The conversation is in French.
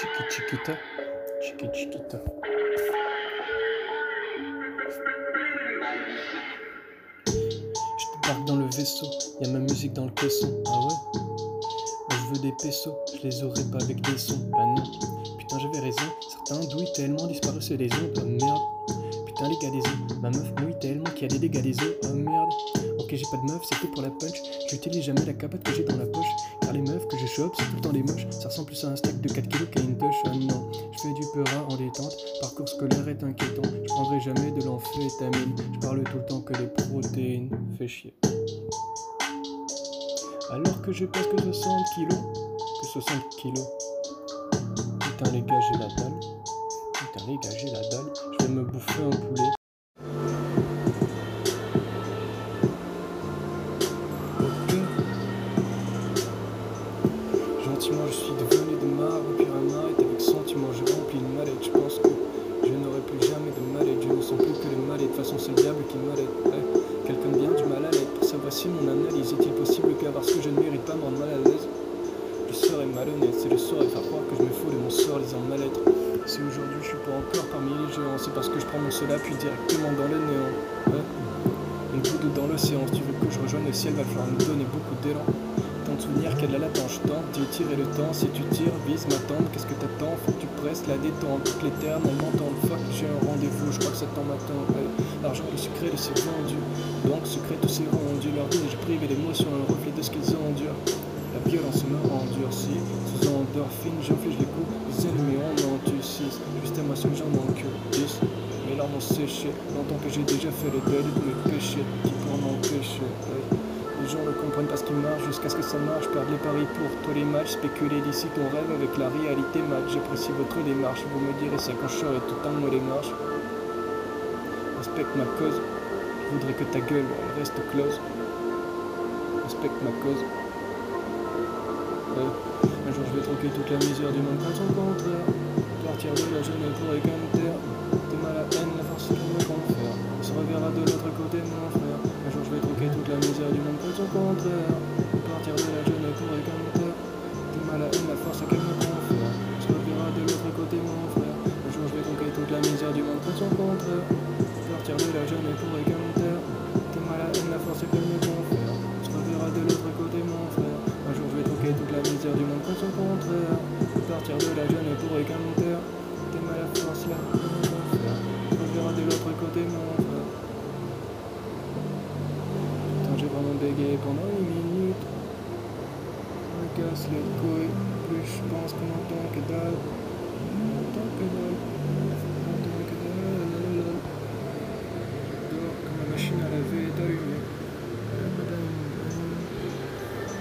Chiqui chiquita, chiqui chiquita. Je débarque dans le vaisseau, y a ma musique dans le caisson. Ah ouais? Je veux des pesos, je les aurais pas avec des sons. Bah non, putain j'avais raison, certains douillent tellement disparu c'est des ondes. Oh merde, putain les gars des os, ma meuf mouille tellement qu'il y a des dégâts des os. Oh merde, ok j'ai pas de meuf, c'est que pour la punch. J'utilise jamais la capote que j'ai dans la poche. Car les meufs que je chope, c'est tout le temps des moches. Ça ressemble plus à un steak de 4 kilos qu'à une touche. Oh non, je fais du peurat en détente. Parcours scolaire est inquiétant. Je prendrai jamais de l'amphétamine. Je parle tout le temps que des protéines. Fais chier. Alors que je pèse que 60 kilos. Que 60 kilos. Putain les gars, j'ai la dalle. Putain les gars, j'ai la dalle. Je vais me bouffer un poulet. Gentiment, je suis devenu de marbre, un arrête avec sentiment. J'ai rempli une mallette. Je pense que je n'aurai plus jamais de mallette. Je ne sens plus que les mallettes. De toute façon, c'est le diable qui m'allait. Quelqu'un de bien du mal à l'aide. Pour ça, voici mon analyse. Est-il possible que, parce que je ne mérite pas, me rendre mal à l'aise Je serais malhonnête. C'est le soir et faire croire que je me fous de mon sort lisant ma lettre. Si aujourd'hui je suis pas encore parmi les géants, c'est parce que je prends mon cela puis directement dans le néant. Ouais. Une goutte dans l'océan, si tu veux que je rejoigne le ciel, va falloir me donner beaucoup d'élan. Tant de souvenirs qu'elle a la tâche tente d'y tirer le temps. Si tu tires, vise ma qu'est-ce que t'attends? Faut que tu presses la détente. Toute l'éternel m'entend, fuck, j'ai un rendez-vous, je crois que ça t'en. Hey. L'argent, le secret de ces vendus. Donc, secret de ces rendus. Leur vie, j'ai privé l'émotion, un reflet de ce qu'ils endurent. La violence me endurcit, sous endorphine, j'inflige les coups, les ennemis en. Juste à moi seul, j'en manque larmes ont séché, longtemps que j'ai déjà fait le deuil de mes péchés, qui pour. Les gens ne comprennent pas ce qui marche jusqu'à ce que ça marche. Perdre les paris pour tous les matchs. Spéculer d'ici ton rêve avec la réalité match. J'apprécie votre démarche. Vous me direz ça quand je serai tout en moi les marches. Respecte ma cause. Je voudrais que ta gueule reste close. Respecte ma cause. Un jour je vais troquer toute la misère du monde contre son. Partir de là je ne pourrai qu'un terre. T'es mal à haine, la force qu'elle me confère. On se reverra de l'autre côté mon frère. Un jour je vais troquer toute la misère du monde son contraire. Partir de là je ne pourrai qu'un terre. T'es mal à haine, la force qu'elle me confère. On se reverra de l'autre côté mon frère. Un jour je vais troquer toute la misère du monde son contraire. Partir de là, je ne pourrai qu'un terre. T'es mal à force je peux faire. On se reverra de l'autre côté mon frère. Putain, j'ai vraiment bégayé pendant une minute. On me casse les couilles.